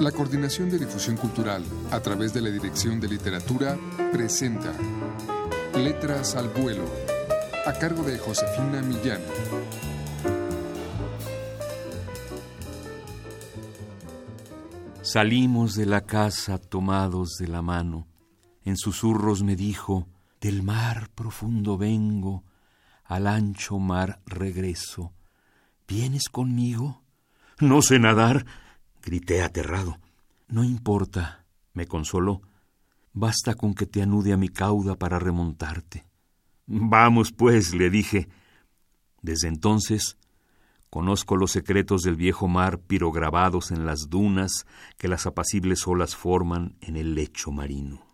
La Coordinación de Difusión Cultural, a través de la Dirección de Literatura, presenta Letras al Vuelo, a cargo de Josefina Millán. Salimos de la casa tomados de la mano. En susurros me dijo, del mar profundo vengo, al ancho mar regreso. ¿Vienes conmigo? No sé nadar, grité aterrado. No importa, me consoló. Basta con que te anude a mi cauda para remontarte. Vamos, pues, le dije. Desde entonces conozco los secretos del viejo mar pirograbados en las dunas que las apacibles olas forman en el lecho marino.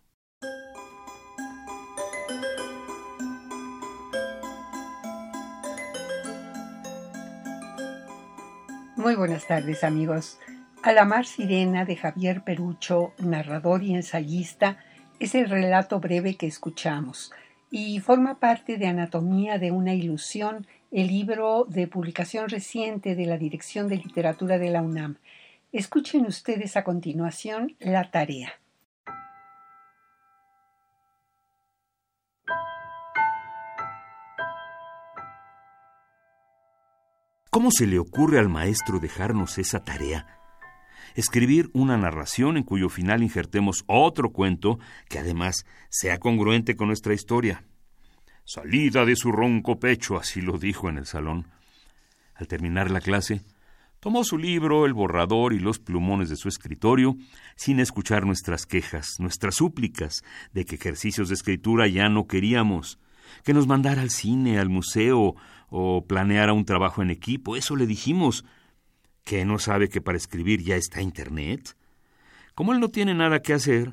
Muy buenas tardes amigos. A la mar sirena de Javier Perucho, narrador y ensayista, es el relato breve que escuchamos y forma parte de Anatomía de una ilusión, el libro de publicación reciente de la Dirección de Literatura de la UNAM. Escuchen ustedes a continuación la tarea. ¿Cómo se le ocurre al maestro dejarnos esa tarea? Escribir una narración en cuyo final injertemos otro cuento que además sea congruente con nuestra historia. Salida de su ronco pecho, así lo dijo en el salón. Al terminar la clase, tomó su libro, el borrador y los plumones de su escritorio, sin escuchar nuestras quejas, nuestras súplicas de que ejercicios de escritura ya no queríamos, que nos mandara al cine, al museo o planeara un trabajo en equipo. Eso le dijimos. ¿Que no sabe que para escribir ya está Internet? Como él no tiene nada que hacer,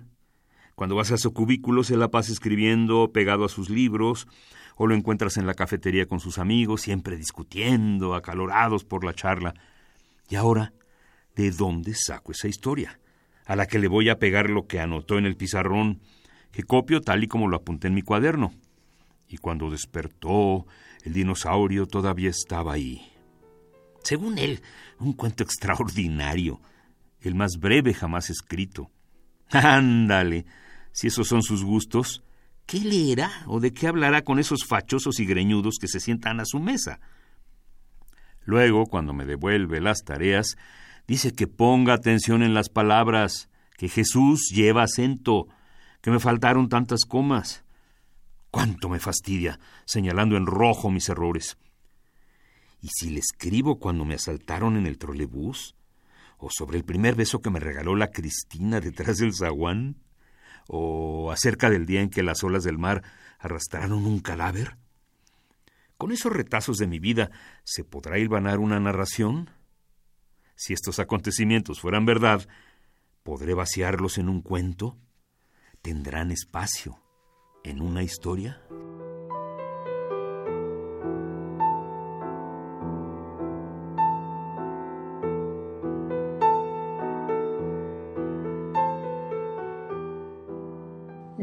cuando vas a su cubículo se la pasa escribiendo pegado a sus libros, o lo encuentras en la cafetería con sus amigos, siempre discutiendo, acalorados por la charla. Y ahora, ¿de dónde saco esa historia? A la que le voy a pegar lo que anotó en el pizarrón, que copio tal y como lo apunté en mi cuaderno. Y cuando despertó, el dinosaurio todavía estaba ahí. Según él, un cuento extraordinario, el más breve jamás escrito. Ándale, si esos son sus gustos, ¿qué leerá o de qué hablará con esos fachosos y greñudos que se sientan a su mesa? Luego, cuando me devuelve las tareas, dice que ponga atención en las palabras, que Jesús lleva acento, que me faltaron tantas comas. Cuánto me fastidia, señalando en rojo mis errores. ¿Y si le escribo cuando me asaltaron en el trolebús? ¿O sobre el primer beso que me regaló la Cristina detrás del zaguán? ¿O acerca del día en que las olas del mar arrastraron un cadáver? ¿Con esos retazos de mi vida se podrá hilvanar una narración? Si estos acontecimientos fueran verdad, ¿podré vaciarlos en un cuento? ¿Tendrán espacio en una historia?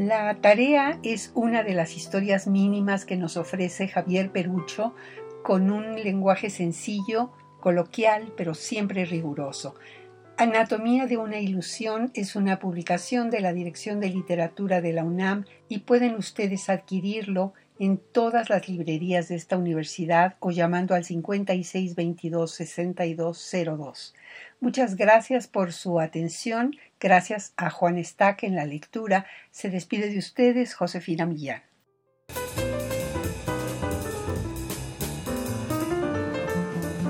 La tarea es una de las historias mínimas que nos ofrece Javier Perucho con un lenguaje sencillo, coloquial, pero siempre riguroso. Anatomía de una ilusión es una publicación de la Dirección de Literatura de la UNAM y pueden ustedes adquirirlo en todas las librerías de esta universidad o llamando al 5622-6202. Muchas gracias por su atención. Gracias a Juan Estaque en la lectura. Se despide de ustedes Josefina Millán.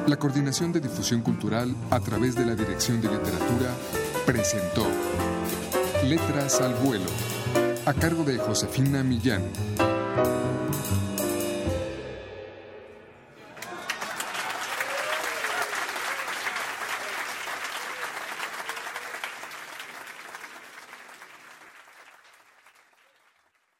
La Coordinación de Difusión Cultural a través de la Dirección de Literatura presentó Letras al Vuelo, a cargo de Josefina Millán.